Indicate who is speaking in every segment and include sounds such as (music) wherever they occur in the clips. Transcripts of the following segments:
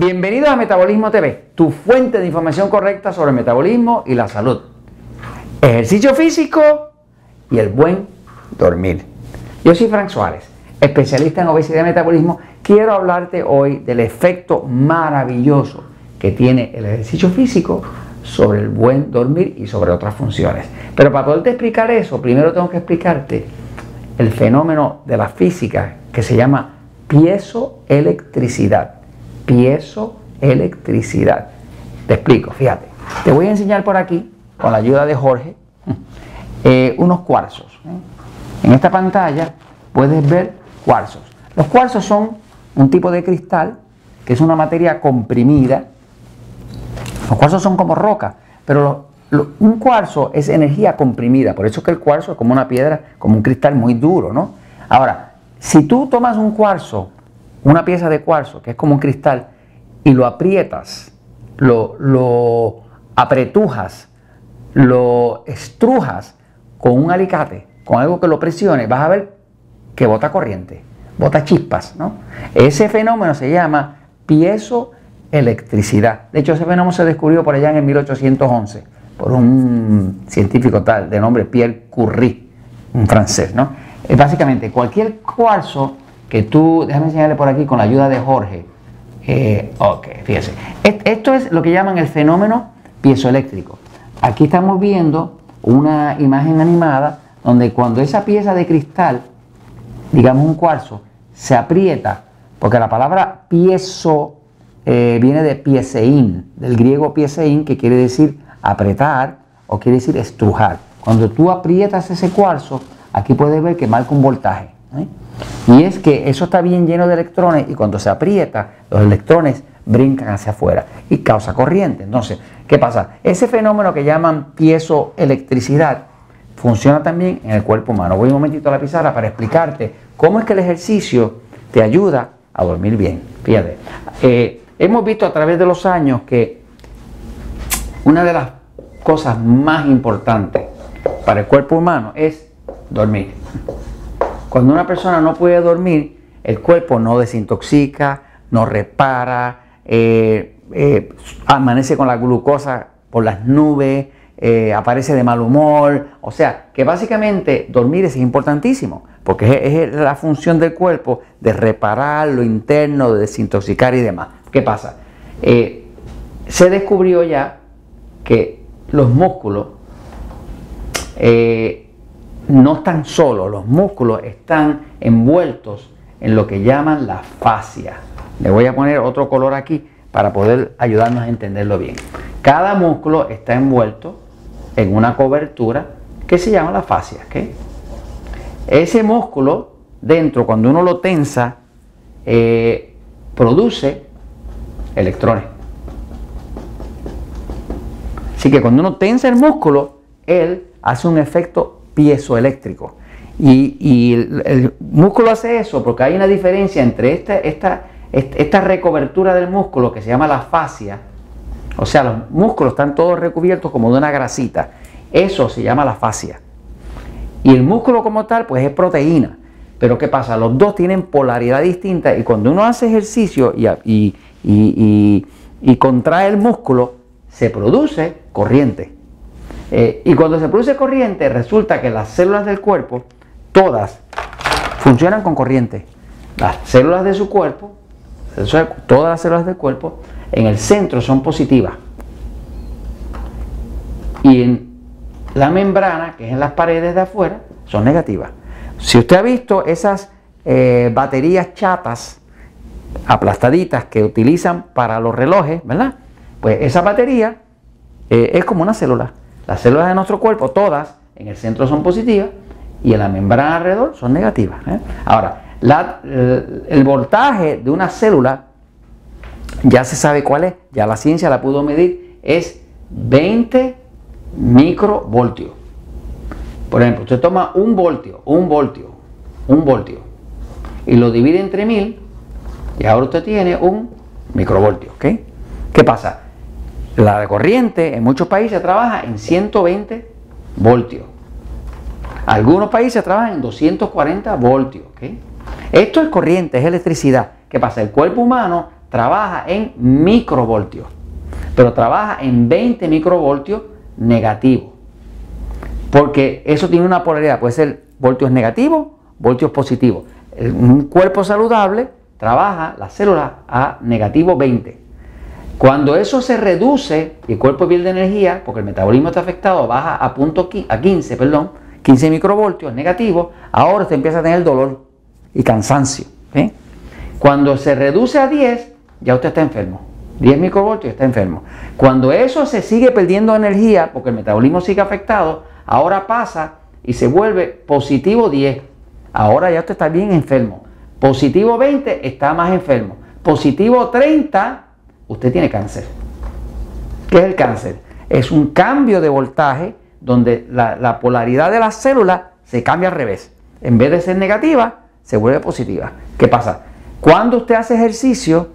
Speaker 1: Bienvenidos a Metabolismo TV, tu fuente de información correcta sobre el metabolismo y la salud. Ejercicio físico y el buen dormir. Yo soy Frank Suárez, especialista en obesidad y metabolismo. Quiero hablarte hoy del efecto maravilloso que tiene el ejercicio físico sobre el buen dormir y sobre otras funciones. Pero para poderte explicar eso, primero tengo que explicarte el fenómeno de la física que se llama piezoelectricidad. Piezoelectricidad. Te explico, fíjate. Te voy a enseñar por aquí, con la ayuda de Jorge, (laughs) eh, unos cuarzos. ¿eh? En esta pantalla puedes ver cuarzos. Los cuarzos son un tipo de cristal que es una materia comprimida. Los cuarzos son como roca, pero un cuarzo es energía comprimida. Por eso es que el cuarzo es como una piedra, como un cristal muy duro, ¿no? Ahora, si tú tomas un cuarzo, una pieza de cuarzo, que es como un cristal, y lo aprietas, lo, lo apretujas, lo estrujas con un alicate, con algo que lo presione, vas a ver que bota corriente, bota chispas, ¿no? Ese fenómeno se llama piezoelectricidad. De hecho, ese fenómeno se descubrió por allá en el 1811 por un científico tal de nombre Pierre Curie, un francés, ¿no? básicamente cualquier cuarzo que tú, déjame enseñarle por aquí con la ayuda de Jorge. Eh, ok, fíjese. Esto es lo que llaman el fenómeno piezoeléctrico. Aquí estamos viendo una imagen animada donde cuando esa pieza de cristal, digamos un cuarzo, se aprieta, porque la palabra piezo eh, viene de pieseín, del griego pieseín, que quiere decir apretar o quiere decir estrujar. Cuando tú aprietas ese cuarzo, aquí puedes ver que marca un voltaje. ¿Eh? Y es que eso está bien lleno de electrones y cuando se aprieta, los electrones brincan hacia afuera y causa corriente. Entonces, ¿qué pasa? Ese fenómeno que llaman piezoelectricidad funciona también en el cuerpo humano. Voy un momentito a la pizarra para explicarte cómo es que el ejercicio te ayuda a dormir bien. Fíjate, eh, hemos visto a través de los años que una de las cosas más importantes para el cuerpo humano es dormir. Cuando una persona no puede dormir, el cuerpo no desintoxica, no repara, eh, eh, amanece con la glucosa por las nubes, eh, aparece de mal humor. O sea, que básicamente dormir es importantísimo, porque es, la función del cuerpo de reparar lo interno, de desintoxicar y demás. ¿Qué pasa? se descubrió ya que los músculos no están solos, los músculos están envueltos en lo que llaman la fascia. Le voy a poner otro color aquí para poder ayudarnos a entenderlo bien. Cada músculo está envuelto en una cobertura que se llama la fascia. Ese músculo dentro, cuando uno lo tensa, eh, produce electrones. Así que cuando uno tensa el músculo, él hace un efecto piezoeléctrico. Y, y el, músculo hace eso porque hay una diferencia entre esta, esta, esta recobertura del músculo que se llama la fascia, o sea, los músculos están todos recubiertos como de una grasita. Eso se llama la fascia. Y el músculo como tal, pues es proteína. Pero ¿qué pasa? Los dos tienen polaridad distinta y cuando uno hace ejercicio y, y, y, y contrae el músculo, se produce corriente. Eh, y cuando se produce corriente, resulta que las células del cuerpo, todas, funcionan con corriente. Las células de su cuerpo, todas las células del cuerpo, en el centro son positivas. Y en la membrana, que es en las paredes de afuera, son negativas. Si usted ha visto esas eh, baterías chatas, aplastaditas, que utilizan para los relojes, ¿verdad? Pues esa batería eh, es como una célula. Las células de nuestro cuerpo, todas, en el centro son positivas y en la membrana alrededor son negativas. ¿eh? Ahora, el, voltaje de una célula ya se sabe cuál es, ya la ciencia la pudo medir, es 20 microvoltios. Por ejemplo, usted toma un voltio, un voltio, un voltio, y lo divide entre mil, y ahora usted tiene un microvoltio. ¿Qué pasa? La corriente en muchos países trabaja en 120 voltios. Algunos países trabajan en 240 voltios. Esto es corriente, es electricidad. ¿Qué pasa? El cuerpo humano trabaja en microvoltios, pero trabaja en 20 microvoltios negativo. Porque eso tiene una polaridad, puede ser voltios negativos, voltios positivos. Un cuerpo saludable trabaja la célula a negativo 20. Cuando eso se reduce y el cuerpo pierde energía, porque el metabolismo está afectado, baja a, punto, a 15, perdón, 15 microvoltios negativo, ahora se empieza a tener dolor y cansancio. Cuando se reduce a 10, ya usted está enfermo. 10 microvoltios está enfermo. Cuando eso se sigue perdiendo energía, porque el metabolismo sigue afectado, ahora pasa y se vuelve positivo 10. Ahora ya usted está bien enfermo. Positivo 20 está más enfermo. Positivo 30 usted tiene cáncer. ¿Qué es el cáncer? Es un cambio de voltaje donde la, polaridad de la célula se cambia al revés. En vez de ser negativa, se vuelve positiva. ¿Qué pasa? Cuando usted hace ejercicio,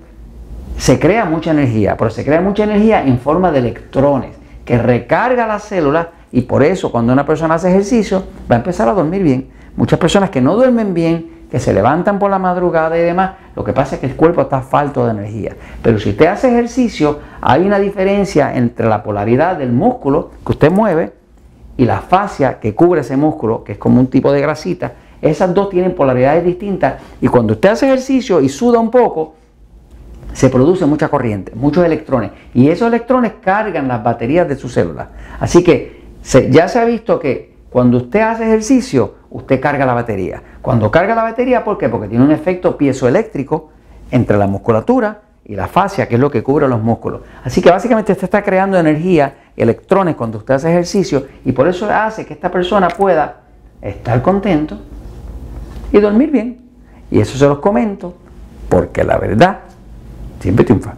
Speaker 1: se crea mucha energía, pero se crea mucha energía en forma de electrones que recarga la célula y por eso cuando una persona hace ejercicio va a empezar a dormir bien. Muchas personas que no duermen bien que se levantan por la madrugada y demás, lo que pasa es que el cuerpo está falto de energía. Pero si usted hace ejercicio, hay una diferencia entre la polaridad del músculo que usted mueve y la fascia que cubre ese músculo, que es como un tipo de grasita. Esas dos tienen polaridades distintas y cuando usted hace ejercicio y suda un poco, se produce mucha corriente, muchos electrones y esos electrones cargan las baterías de su célula. Así que ya se ha visto que cuando usted hace ejercicio, usted carga la batería. Cuando carga la batería, ¿por qué? Porque tiene un efecto piezoeléctrico entre la musculatura y la fascia, que es lo que cubre los músculos. Así que básicamente usted está creando energía, electrones cuando usted hace ejercicio y por eso hace que esta persona pueda estar contento y dormir bien. Y eso se los comento porque la verdad siempre triunfa.